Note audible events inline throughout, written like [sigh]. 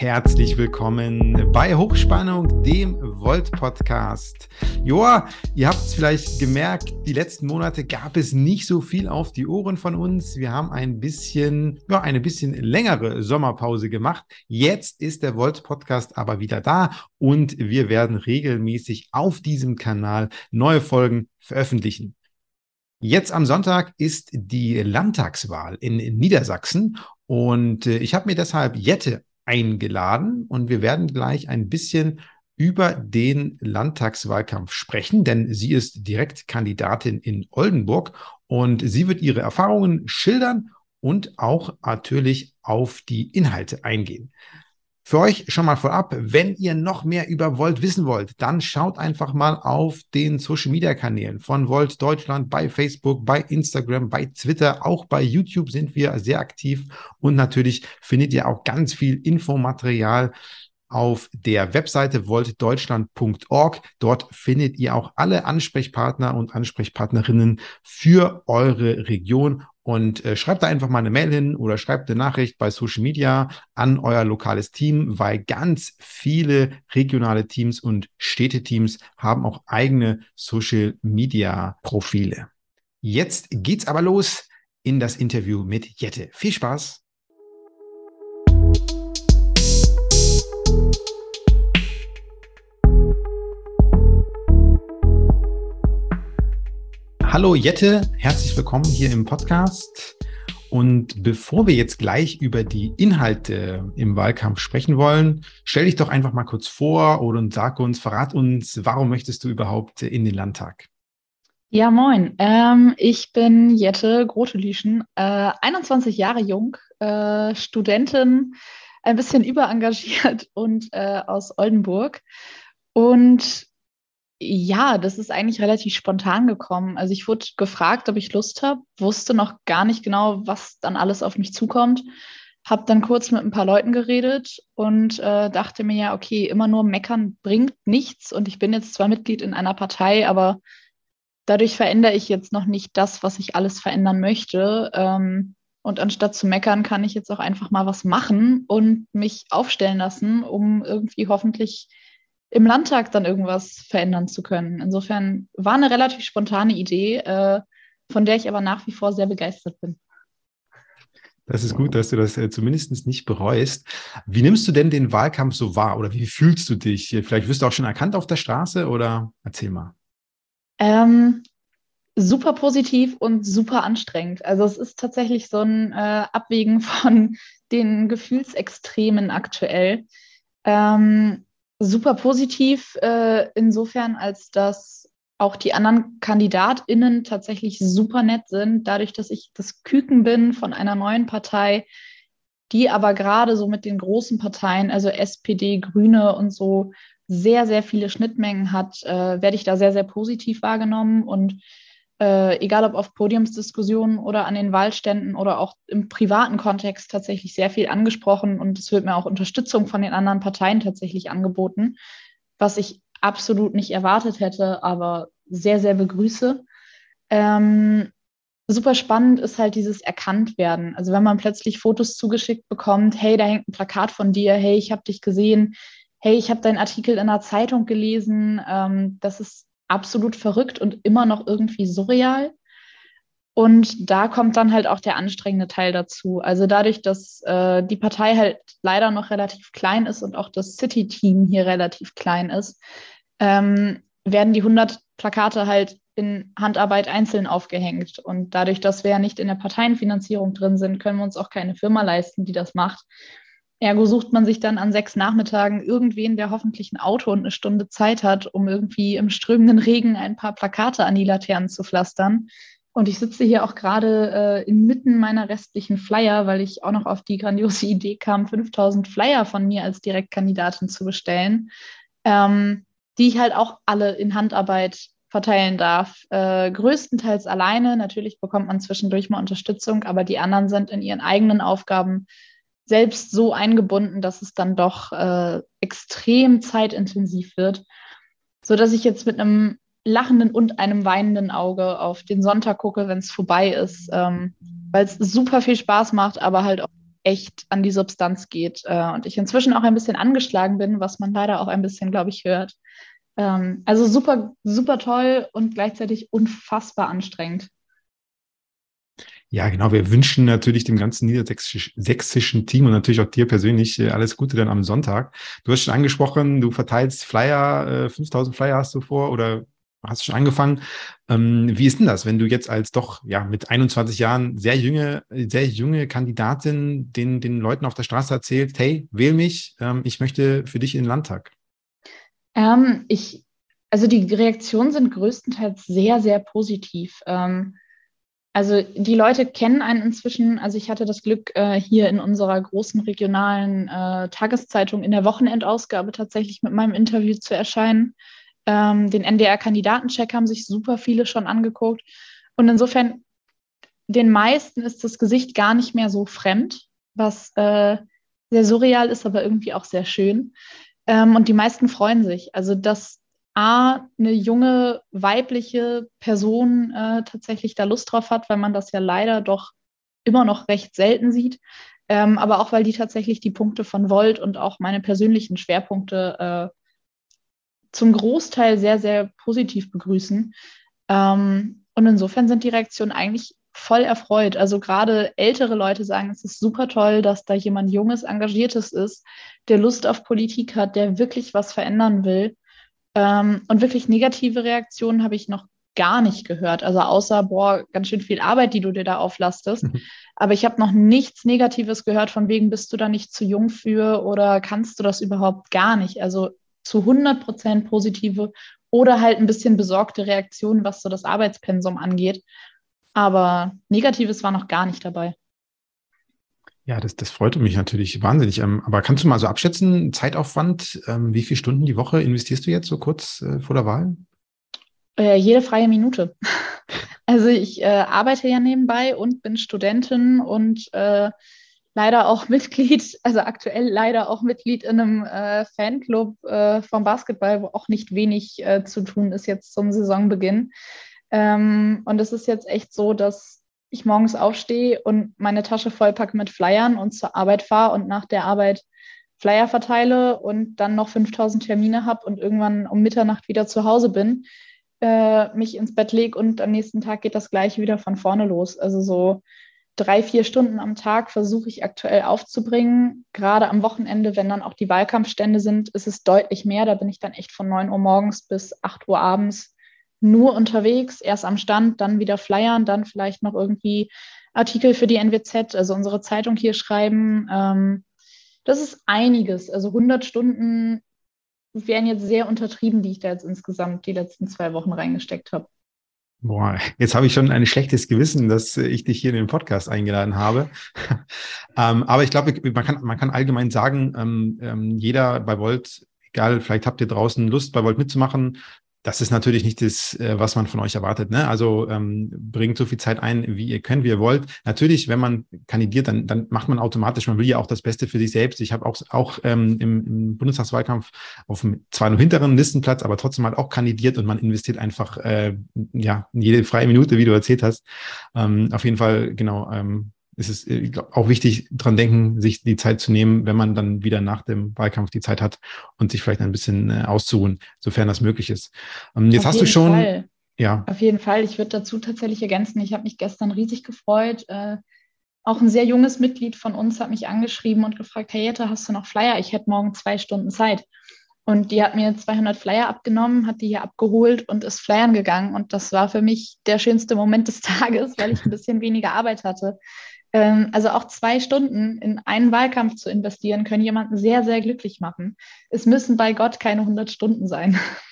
Herzlich willkommen bei Hochspannung, dem Volt-Podcast. Joa, ihr habt es vielleicht gemerkt, die letzten Monate gab es nicht so viel auf die Ohren von uns. Wir haben ein bisschen, ja, eine bisschen längere Sommerpause gemacht. Jetzt ist der Volt-Podcast aber wieder da und wir werden regelmäßig auf diesem Kanal neue Folgen veröffentlichen. Jetzt am Sonntag ist die Landtagswahl in Niedersachsen und äh, ich habe mir deshalb Jette eingeladen und wir werden gleich ein bisschen über den Landtagswahlkampf sprechen, denn sie ist Direktkandidatin in Oldenburg und sie wird ihre Erfahrungen schildern und auch natürlich auf die Inhalte eingehen. Für euch schon mal vorab, wenn ihr noch mehr über Volt wissen wollt, dann schaut einfach mal auf den Social Media Kanälen von Volt Deutschland bei Facebook, bei Instagram, bei Twitter, auch bei YouTube sind wir sehr aktiv. Und natürlich findet ihr auch ganz viel Infomaterial auf der Webseite voltdeutschland.org. Dort findet ihr auch alle Ansprechpartner und Ansprechpartnerinnen für eure Region und äh, schreibt da einfach mal eine Mail hin oder schreibt eine Nachricht bei Social Media an euer lokales Team, weil ganz viele regionale Teams und Städteteams haben auch eigene Social Media Profile. Jetzt geht's aber los in das Interview mit Jette. Viel Spaß! Hallo Jette, herzlich willkommen hier im Podcast. Und bevor wir jetzt gleich über die Inhalte im Wahlkampf sprechen wollen, stell dich doch einfach mal kurz vor oder sag uns, verrat uns, warum möchtest du überhaupt in den Landtag? Ja, moin. Ähm, ich bin Jette Grotelüschen, äh, 21 Jahre jung, äh, Studentin, ein bisschen überengagiert [laughs] und äh, aus Oldenburg. Und ja, das ist eigentlich relativ spontan gekommen. Also ich wurde gefragt, ob ich Lust habe, wusste noch gar nicht genau, was dann alles auf mich zukommt. Habe dann kurz mit ein paar Leuten geredet und äh, dachte mir ja, okay, immer nur meckern bringt nichts. Und ich bin jetzt zwar Mitglied in einer Partei, aber dadurch verändere ich jetzt noch nicht das, was ich alles verändern möchte. Ähm, und anstatt zu meckern, kann ich jetzt auch einfach mal was machen und mich aufstellen lassen, um irgendwie hoffentlich im Landtag dann irgendwas verändern zu können. Insofern war eine relativ spontane Idee, äh, von der ich aber nach wie vor sehr begeistert bin. Das ist gut, dass du das äh, zumindest nicht bereust. Wie nimmst du denn den Wahlkampf so wahr oder wie fühlst du dich? Vielleicht wirst du auch schon erkannt auf der Straße oder erzähl mal. Ähm, super positiv und super anstrengend. Also es ist tatsächlich so ein äh, Abwägen [laughs] von den Gefühlsextremen aktuell. Ähm, super positiv äh, insofern, als dass auch die anderen KandidatInnen tatsächlich super nett sind, dadurch, dass ich das Küken bin von einer neuen Partei, die aber gerade so mit den großen Parteien, also SPD, Grüne und so, sehr, sehr viele Schnittmengen hat, äh, werde ich da sehr, sehr positiv wahrgenommen. Und äh, egal ob auf Podiumsdiskussionen oder an den Wahlständen oder auch im privaten Kontext tatsächlich sehr viel angesprochen und es wird mir auch Unterstützung von den anderen Parteien tatsächlich angeboten, was ich absolut nicht erwartet hätte, aber sehr, sehr begrüße. Ähm, super spannend ist halt dieses Erkanntwerden. Also wenn man plötzlich Fotos zugeschickt bekommt, hey, da hängt ein Plakat von dir, hey, ich habe dich gesehen, hey, ich habe deinen Artikel in der Zeitung gelesen, ähm, das ist absolut verrückt und immer noch irgendwie surreal. Und da kommt dann halt auch der anstrengende Teil dazu. Also dadurch, dass äh, die Partei halt leider noch relativ klein ist und auch das City-Team hier relativ klein ist, ähm, werden die 100 Plakate halt in Handarbeit einzeln aufgehängt. Und dadurch, dass wir ja nicht in der Parteienfinanzierung drin sind, können wir uns auch keine Firma leisten, die das macht. Ergo sucht man sich dann an sechs Nachmittagen irgendwen, der hoffentlich ein Auto und eine Stunde Zeit hat, um irgendwie im strömenden Regen ein paar Plakate an die Laternen zu pflastern. Und ich sitze hier auch gerade äh, inmitten meiner restlichen Flyer, weil ich auch noch auf die grandiose Idee kam, 5000 Flyer von mir als Direktkandidatin zu bestellen, ähm, die ich halt auch alle in Handarbeit verteilen darf. Äh, größtenteils alleine. Natürlich bekommt man zwischendurch mal Unterstützung, aber die anderen sind in ihren eigenen Aufgaben selbst so eingebunden, dass es dann doch äh, extrem zeitintensiv wird, so dass ich jetzt mit einem lachenden und einem weinenden Auge auf den Sonntag gucke, wenn es vorbei ist, ähm, weil es super viel Spaß macht, aber halt auch echt an die Substanz geht äh, und ich inzwischen auch ein bisschen angeschlagen bin, was man leider auch ein bisschen, glaube ich, hört. Ähm, also super, super toll und gleichzeitig unfassbar anstrengend. Ja, genau. Wir wünschen natürlich dem ganzen niedersächsischen Team und natürlich auch dir persönlich äh, alles Gute dann am Sonntag. Du hast schon angesprochen, du verteilst Flyer, 5000 äh, Flyer hast du vor oder hast schon angefangen. Ähm, wie ist denn das, wenn du jetzt als doch ja mit 21 Jahren sehr junge, sehr junge Kandidatin den, den Leuten auf der Straße erzählt, hey, wähl mich, ähm, ich möchte für dich in den Landtag? Ähm, ich, also die Reaktionen sind größtenteils sehr, sehr positiv. Ähm, also die Leute kennen einen inzwischen. Also ich hatte das Glück, äh, hier in unserer großen regionalen äh, Tageszeitung in der Wochenendausgabe tatsächlich mit meinem Interview zu erscheinen. Ähm, den NDR-Kandidatencheck haben sich super viele schon angeguckt. Und insofern, den meisten ist das Gesicht gar nicht mehr so fremd, was äh, sehr surreal ist, aber irgendwie auch sehr schön. Ähm, und die meisten freuen sich. Also, dass A, eine junge weibliche Person äh, tatsächlich da Lust drauf hat, weil man das ja leider doch immer noch recht selten sieht. Ähm, aber auch weil die tatsächlich die Punkte von Volt und auch meine persönlichen Schwerpunkte äh, zum Großteil sehr, sehr positiv begrüßen. Ähm, und insofern sind die Reaktionen eigentlich voll erfreut. Also gerade ältere Leute sagen, es ist super toll, dass da jemand Junges, Engagiertes ist, der Lust auf Politik hat, der wirklich was verändern will. Ähm, und wirklich negative Reaktionen habe ich noch gar nicht gehört. Also außer, boah, ganz schön viel Arbeit, die du dir da auflastest. Mhm. Aber ich habe noch nichts Negatives gehört, von wegen bist du da nicht zu jung für oder kannst du das überhaupt gar nicht. Also zu 100 Prozent positive oder halt ein bisschen besorgte Reaktionen, was so das Arbeitspensum angeht. Aber Negatives war noch gar nicht dabei. Ja, das, das freut mich natürlich wahnsinnig. Ähm, aber kannst du mal so abschätzen, Zeitaufwand, ähm, wie viele Stunden die Woche investierst du jetzt so kurz äh, vor der Wahl? Äh, jede freie Minute. [laughs] Also ich äh, arbeite ja nebenbei und bin Studentin und äh, leider auch [laughs] Mitglied, also aktuell leider auch Mitglied in einem äh, Fanclub äh, vom Basketball, wo auch nicht wenig zu tun ist jetzt zum Saisonbeginn. Ähm, und es ist jetzt echt so, dass ich morgens aufstehe und meine Tasche vollpacke mit Flyern und zur Arbeit fahre und nach der Arbeit Flyer verteile und dann noch 5000 Termine habe und irgendwann um Mitternacht wieder zu Hause bin, äh, mich ins Bett lege und am nächsten Tag geht das gleiche wieder von vorne los. Also so drei, vier Stunden am Tag versuche ich aktuell aufzubringen. Gerade am Wochenende, wenn dann auch die Wahlkampfstände sind, ist es deutlich mehr. Da bin ich dann echt von 9 Uhr morgens bis 8 Uhr abends nur unterwegs, erst am Stand, dann wieder flyern, dann vielleicht noch irgendwie Artikel für die NWZ, also unsere Zeitung hier schreiben. Ähm, das ist einiges. Also 100 Stunden wären jetzt sehr untertrieben, die ich da jetzt insgesamt die letzten zwei Wochen reingesteckt habe. Boah, jetzt habe ich schon ein schlechtes Gewissen, dass ich dich hier in den Podcast eingeladen habe. [laughs] ähm, aber ich glaube, man kann, man kann allgemein sagen, ähm, ähm, jeder bei Volt, egal, vielleicht habt ihr draußen Lust, bei Volt mitzumachen, das ist natürlich nicht das, äh, was man von euch erwartet. Ne? Also ähm, bringt so viel Zeit ein, wie ihr könnt, wie ihr wollt. Natürlich, wenn man kandidiert, dann, dann macht man automatisch, man will ja auch das Beste für sich selbst. Ich habe auch, auch ähm, im, im Bundestagswahlkampf auf einem zwar nur hinteren Listenplatz, aber trotzdem halt auch kandidiert und man investiert einfach äh, ja jede freie Minute, wie du erzählt hast. Ähm, auf jeden Fall, genau, ähm, ist es äh, glaub, auch wichtig, dran denken, sich die Zeit zu nehmen, wenn man dann wieder nach dem Wahlkampf die Zeit hat und sich vielleicht ein bisschen äh, auszuruhen, sofern das möglich ist. Ähm, jetzt Auf hast du schon. Fall. Ja. Auf jeden Fall. Ich würde dazu tatsächlich ergänzen, ich habe mich gestern riesig gefreut. Äh, auch ein sehr junges Mitglied von uns hat mich angeschrieben und gefragt, hey Jette, hast du noch Flyer? Ich hätte morgen zwei Stunden Zeit. Und die hat mir 200 Flyer abgenommen, hat die hier abgeholt und ist flyern gegangen. Und das war für mich der schönste Moment des [laughs] Tages, weil ich ein bisschen weniger Arbeit hatte. Ähm, also auch zwei Stunden in einen Wahlkampf zu investieren, können jemanden sehr, sehr glücklich machen. Es müssen bei Gott keine 100 Stunden sein. [laughs]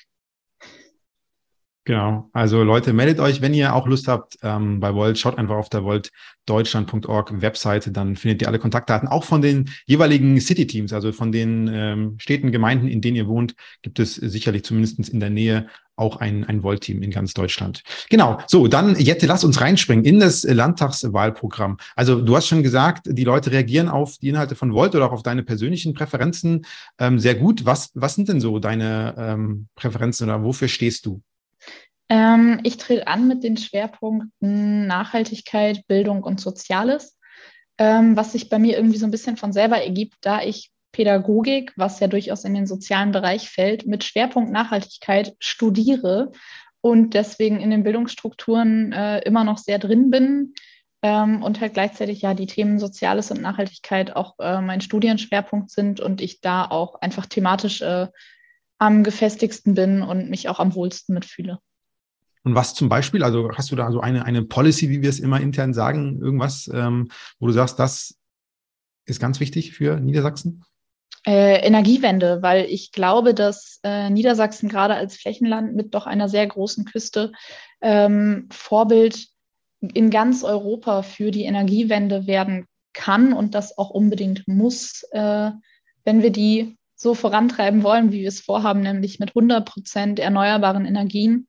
Genau. Also Leute, meldet euch, wenn ihr auch Lust habt ähm, bei Volt. Schaut einfach auf der voltdeutschland.org Webseite, dann findet ihr alle Kontaktdaten. Auch von den jeweiligen City-Teams, also von den ähm, Städten, Gemeinden, in denen ihr wohnt, gibt es sicherlich zumindest in der Nähe auch ein, ein Volt-Team in ganz Deutschland. Genau. So, dann Jette, lass uns reinspringen in das Landtagswahlprogramm. Also du hast schon gesagt, die Leute reagieren auf die Inhalte von Volt oder auch auf deine persönlichen Präferenzen ähm, sehr gut. Was, was sind denn so deine ähm, Präferenzen oder wofür stehst du? Ähm, ich trete an mit den Schwerpunkten Nachhaltigkeit, Bildung und Soziales. ähm, was sich bei mir irgendwie so ein bisschen von selber ergibt, da ich Pädagogik, was ja durchaus in den sozialen Bereich fällt, mit Schwerpunkt Nachhaltigkeit studiere und deswegen in den Bildungsstrukturen äh, immer noch sehr drin bin ähm, und halt gleichzeitig ja die Themen Soziales und Nachhaltigkeit auch äh, mein Studienschwerpunkt sind und ich da auch einfach thematisch äh, am gefestigsten bin und mich auch am wohlsten mitfühle. Und was zum Beispiel, also hast du da so eine, eine Policy, wie wir es immer intern sagen, irgendwas, ähm, wo du sagst, das ist ganz wichtig für Niedersachsen? Äh, Energiewende, weil ich glaube, dass äh, Niedersachsen gerade als Flächenland mit doch einer sehr großen Küste ähm, Vorbild in ganz Europa für die Energiewende werden kann und das auch unbedingt muss, äh, wenn wir die so vorantreiben wollen, wie wir es vorhaben, nämlich mit 100 Prozent erneuerbaren Energien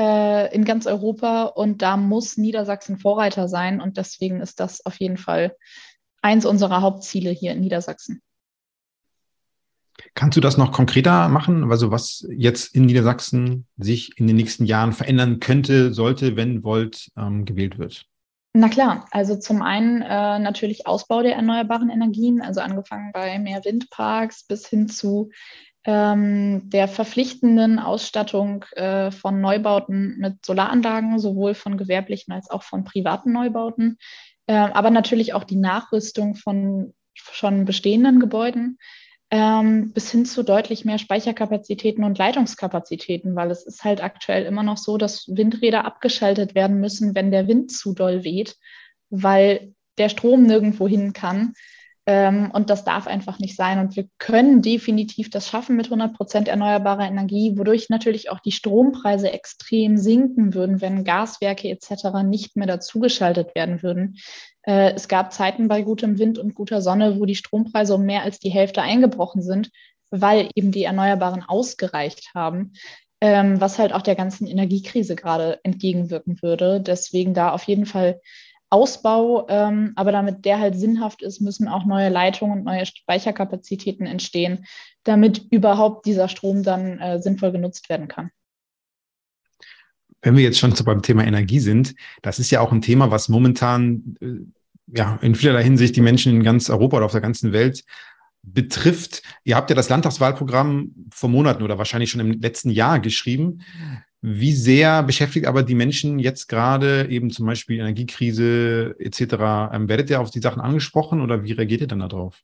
äh, in ganz Europa. Und da muss Niedersachsen Vorreiter sein. Und deswegen ist das auf jeden Fall eins unserer Hauptziele hier in Niedersachsen. Kannst du das noch konkreter machen? Also was jetzt in Niedersachsen sich in den nächsten Jahren verändern könnte, sollte, wenn Volt ähm, gewählt wird? Na klar, also zum einen äh, natürlich Ausbau der erneuerbaren Energien, also angefangen bei mehr Windparks bis hin zu der verpflichtenden Ausstattung äh, von Neubauten mit Solaranlagen, sowohl von gewerblichen als auch von privaten Neubauten, äh, aber natürlich auch die Nachrüstung von schon bestehenden Gebäuden ähm, bis hin zu deutlich mehr Speicherkapazitäten und Leitungskapazitäten, weil es ist halt aktuell immer noch so, dass Windräder abgeschaltet werden müssen, wenn der Wind zu doll weht, weil der Strom nirgendwo hin kann. Ähm, und das darf einfach nicht sein. Und wir können definitiv das schaffen mit 100 Prozent erneuerbarer Energie, wodurch natürlich auch die Strompreise extrem sinken würden, wenn Gaswerke etc. nicht mehr dazugeschaltet werden würden. Äh, es gab Zeiten bei gutem Wind und guter Sonne, wo die Strompreise um mehr als die Hälfte eingebrochen sind, weil eben die Erneuerbaren ausgereicht haben, ähm, was halt auch der ganzen Energiekrise gerade entgegenwirken würde. Deswegen da auf jeden Fall Ausbau, ähm, aber damit der halt sinnhaft ist, müssen auch neue Leitungen und neue Speicherkapazitäten entstehen, damit überhaupt dieser Strom dann äh, sinnvoll genutzt werden kann wenn wir jetzt schon beim Thema Energie sind, das ist ja auch ein Thema, was momentan äh, ja in vielerlei Hinsicht die Menschen in ganz Europa oder auf der ganzen Welt betrifft. Ihr habt ja das Landtagswahlprogramm vor Monaten oder wahrscheinlich schon im letzten Jahr geschrieben. Wie sehr beschäftigt aber die Menschen jetzt gerade eben zum Beispiel Energiekrise etc.? Ähm, werdet ihr auf die Sachen angesprochen oder wie reagiert ihr dann darauf?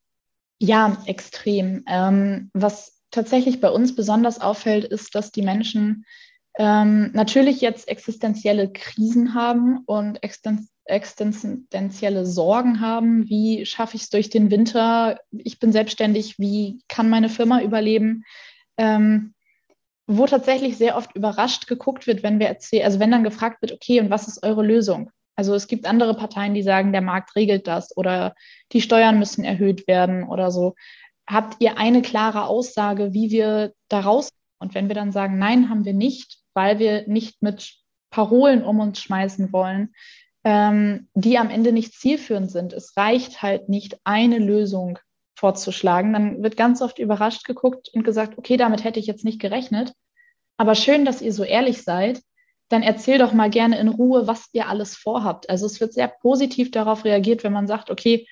Ja, extrem. Ähm, was tatsächlich bei uns besonders auffällt, ist, dass die Menschen ähm, natürlich jetzt existenzielle Krisen haben und existenzielle Sorgen haben. Wie schaffe ich es durch den Winter? Ich bin selbstständig. Wie kann meine Firma überleben? Ähm, wo tatsächlich sehr oft überrascht geguckt wird, wenn wir erzählen, also wenn dann gefragt wird, okay, und was ist eure Lösung? Also es gibt andere Parteien, die sagen, der Markt regelt das oder die Steuern müssen erhöht werden oder so. Habt ihr eine klare Aussage, wie wir da raus? Und wenn wir dann sagen, nein, haben wir nicht, weil wir nicht mit Parolen um uns schmeißen wollen, ähm, die am Ende nicht zielführend sind. Es reicht halt nicht, eine Lösung vorzuschlagen. Dann wird ganz oft überrascht geguckt und gesagt, okay, damit hätte ich jetzt nicht gerechnet. Aber schön, dass ihr so ehrlich seid. Dann erzähl doch mal gerne in Ruhe, was ihr alles vorhabt. Also es wird sehr positiv darauf reagiert, wenn man sagt, okay,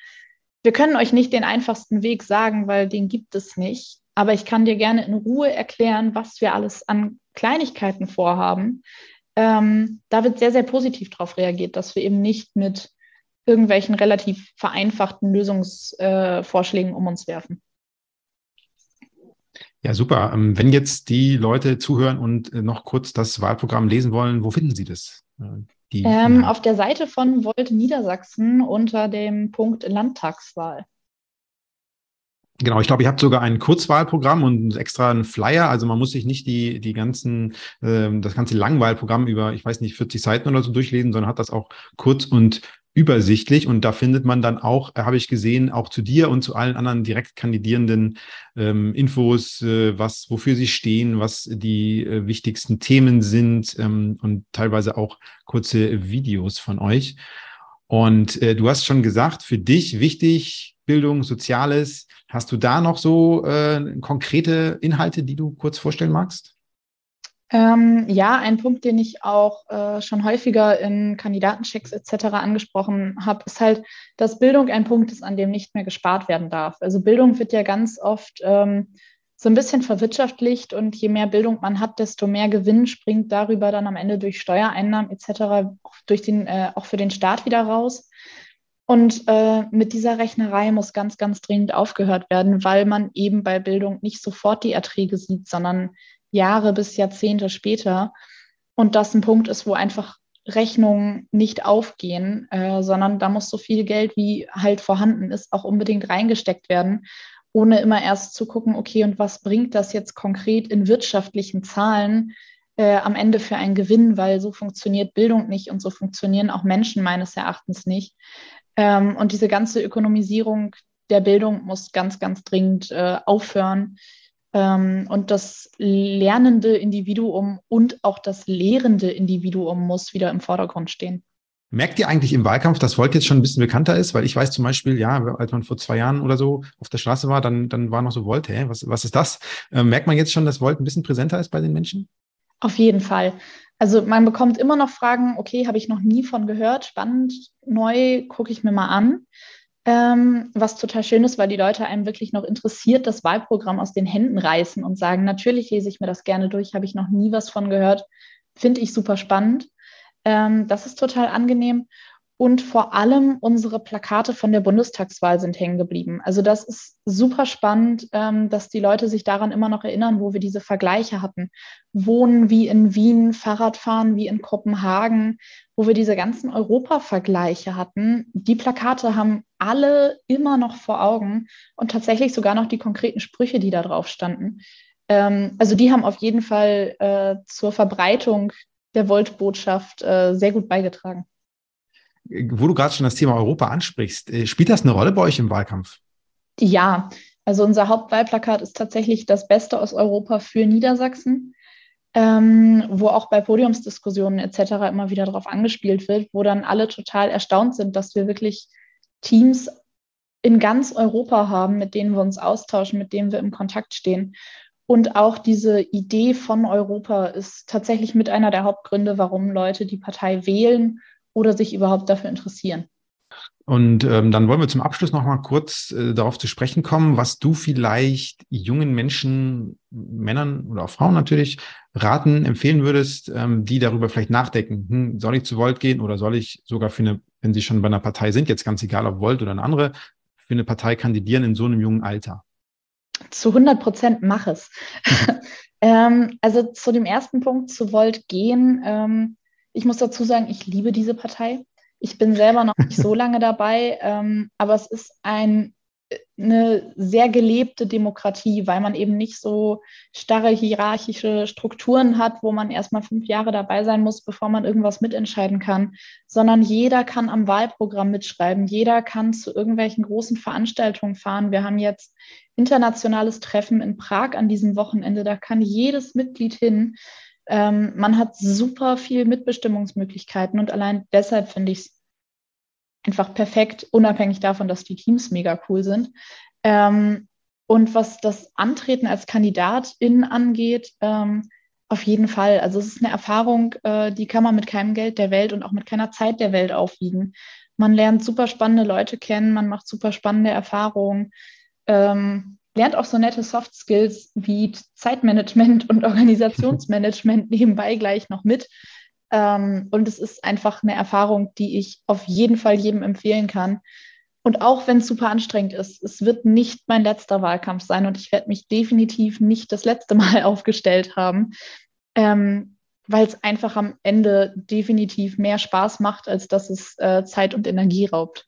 wir können euch nicht den einfachsten Weg sagen, weil den gibt es nicht. Aber ich kann dir gerne in Ruhe erklären, was wir alles an Kleinigkeiten vorhaben. Ähm, da wird sehr, sehr positiv darauf reagiert, dass wir eben nicht mit irgendwelchen relativ vereinfachten Lösungsvorschlägen äh, um uns werfen. Ja, super. Ähm, wenn jetzt die Leute zuhören und äh, noch kurz das Wahlprogramm lesen wollen, wo finden sie das? Äh, ähm, auf der Seite von Volt Niedersachsen unter dem Punkt Landtagswahl. Genau, ich glaube, ihr habt sogar ein Kurzwahlprogramm und extra einen Flyer. Also man muss sich nicht die, die ganzen, äh, das ganze Langwahlprogramm über, ich weiß nicht, 40 Seiten oder so durchlesen, sondern hat das auch kurz und übersichtlich. Und da findet man dann auch, äh, habe ich gesehen, auch zu dir und zu allen anderen direkt kandidierenden ähm, Infos, äh, was, wofür sie stehen, was die äh, wichtigsten Themen sind ähm, und teilweise auch kurze Videos von euch. Und äh, du hast schon gesagt, für dich wichtig, Bildung, Soziales. Hast du da noch so äh, konkrete Inhalte, die du kurz vorstellen magst? Ähm, ja, ein Punkt, den ich auch äh, schon häufiger in Kandidatenchecks etc. angesprochen habe, ist halt, dass Bildung ein Punkt ist, an dem nicht mehr gespart werden darf. Also Bildung wird ja ganz oft ähm, so ein bisschen verwirtschaftlicht und je mehr Bildung man hat, desto mehr Gewinn springt darüber dann am Ende durch Steuereinnahmen etc. durch den, äh, auch für den Staat wieder raus. Und äh, mit dieser Rechnerei muss ganz, ganz dringend aufgehört werden, weil man eben bei Bildung nicht sofort die Erträge sieht, sondern Jahre bis Jahrzehnte später. Und das ein Punkt ist, wo einfach Rechnungen nicht aufgehen, äh, sondern da muss so viel Geld, wie halt vorhanden ist, auch unbedingt reingesteckt werden, ohne immer erst zu gucken, okay, und was bringt das jetzt konkret in wirtschaftlichen Zahlen äh, am Ende für einen Gewinn, weil so funktioniert Bildung nicht und so funktionieren auch Menschen meines Erachtens nicht. Ähm, und diese ganze Ökonomisierung der Bildung muss ganz, ganz dringend äh, aufhören. Ähm, und das lernende Individuum und auch das lehrende Individuum muss wieder im Vordergrund stehen. Merkt ihr eigentlich im Wahlkampf, dass Volt jetzt schon ein bisschen bekannter ist? Weil ich weiß zum Beispiel, ja, als man vor zwei Jahren oder so auf der Straße war, dann, dann war noch so Volt, hä, was, was ist das? Ähm, merkt man jetzt schon, dass Volt ein bisschen präsenter ist bei den Menschen? Auf jeden Fall. Also man bekommt immer noch Fragen, okay, habe ich noch nie von gehört, spannend, neu, gucke ich mir mal an. Ähm, was total schön ist, weil die Leute einem wirklich noch interessiert das Wahlprogramm aus den Händen reißen und sagen, natürlich lese ich mir das gerne durch, habe ich noch nie was von gehört, finde ich super spannend. Ähm, das ist total angenehm. Und vor allem unsere Plakate von der Bundestagswahl sind hängen geblieben. Also das ist super spannend, ähm, dass die Leute sich daran immer noch erinnern, wo wir diese Vergleiche hatten. Wohnen wie in Wien, Fahrradfahren wie in Kopenhagen, wo wir diese ganzen Europa-Vergleiche hatten. Die Plakate haben alle immer noch vor Augen und tatsächlich sogar noch die konkreten Sprüche, die da drauf standen. Ähm, also die haben auf jeden Fall äh, zur Verbreitung der Volt-Botschaft äh, sehr gut beigetragen wo du gerade schon das Thema Europa ansprichst, äh, spielt das eine Rolle bei euch im Wahlkampf? Ja, also unser Hauptwahlplakat ist tatsächlich das Beste aus Europa für Niedersachsen, ähm, wo auch bei Podiumsdiskussionen etc. immer wieder darauf angespielt wird, wo dann alle total erstaunt sind, dass wir wirklich Teams in ganz Europa haben, mit denen wir uns austauschen, mit denen wir im Kontakt stehen. Und auch diese Idee von Europa ist tatsächlich mit einer der Hauptgründe, warum Leute die Partei wählen oder sich überhaupt dafür interessieren. Und ähm, dann wollen wir zum Abschluss noch mal kurz äh, darauf zu sprechen kommen, was du vielleicht jungen Menschen, Männern oder auch Frauen natürlich raten, empfehlen würdest, ähm, die darüber vielleicht nachdenken. Hm, soll ich zu Volt gehen oder soll ich sogar für eine, wenn sie schon bei einer Partei sind, jetzt ganz egal ob Volt oder eine andere, für eine Partei kandidieren in so einem jungen Alter? Zu 100 Prozent mach es. [laughs] ähm, also zu dem ersten Punkt, zu Volt gehen. Ähm, ich muss dazu sagen, ich liebe diese Partei. Ich bin selber noch nicht so [laughs] lange dabei, ähm, aber es ist ein, eine sehr gelebte Demokratie, weil man eben nicht so starre hierarchische Strukturen hat, wo man erstmal fünf Jahre dabei sein muss, bevor man irgendwas mitentscheiden kann, sondern jeder kann am Wahlprogramm mitschreiben, jeder kann zu irgendwelchen großen Veranstaltungen fahren. Wir haben jetzt internationales Treffen in Prag an diesem Wochenende, da kann jedes Mitglied hin. Ähm, man hat super viel Mitbestimmungsmöglichkeiten und allein deshalb finde ich es einfach perfekt, unabhängig davon, dass die Teams mega cool sind. Ähm, und was das Antreten als Kandidatin angeht, ähm, auf jeden Fall. Also es ist eine Erfahrung, äh, die kann man mit keinem Geld der Welt und auch mit keiner Zeit der Welt aufwiegen. Man lernt super spannende Leute kennen, man macht super spannende Erfahrungen. Ähm, lernt auch so nette Soft Skills wie Zeitmanagement und [laughs] Organisationsmanagement nebenbei gleich noch mit. Ähm, und es ist einfach eine Erfahrung, die ich auf jeden Fall jedem empfehlen kann. Und auch wenn es super anstrengend ist, es wird nicht mein letzter Wahlkampf sein und ich werde mich definitiv nicht das letzte [laughs] Mal aufgestellt haben, ähm, weil es einfach am Ende definitiv mehr Spaß macht, als dass es äh, Zeit und Energie raubt.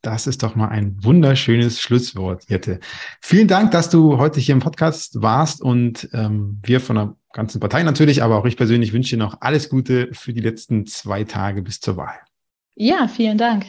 Das ist doch mal ein wunderschönes Schlusswort, Jette. Vielen Dank, dass du heute hier im Podcast warst und ähm, wir von der ganzen Partei natürlich, aber auch ich persönlich wünsche dir noch alles Gute für die letzten zwei Tage bis zur Wahl. Ja, vielen Dank.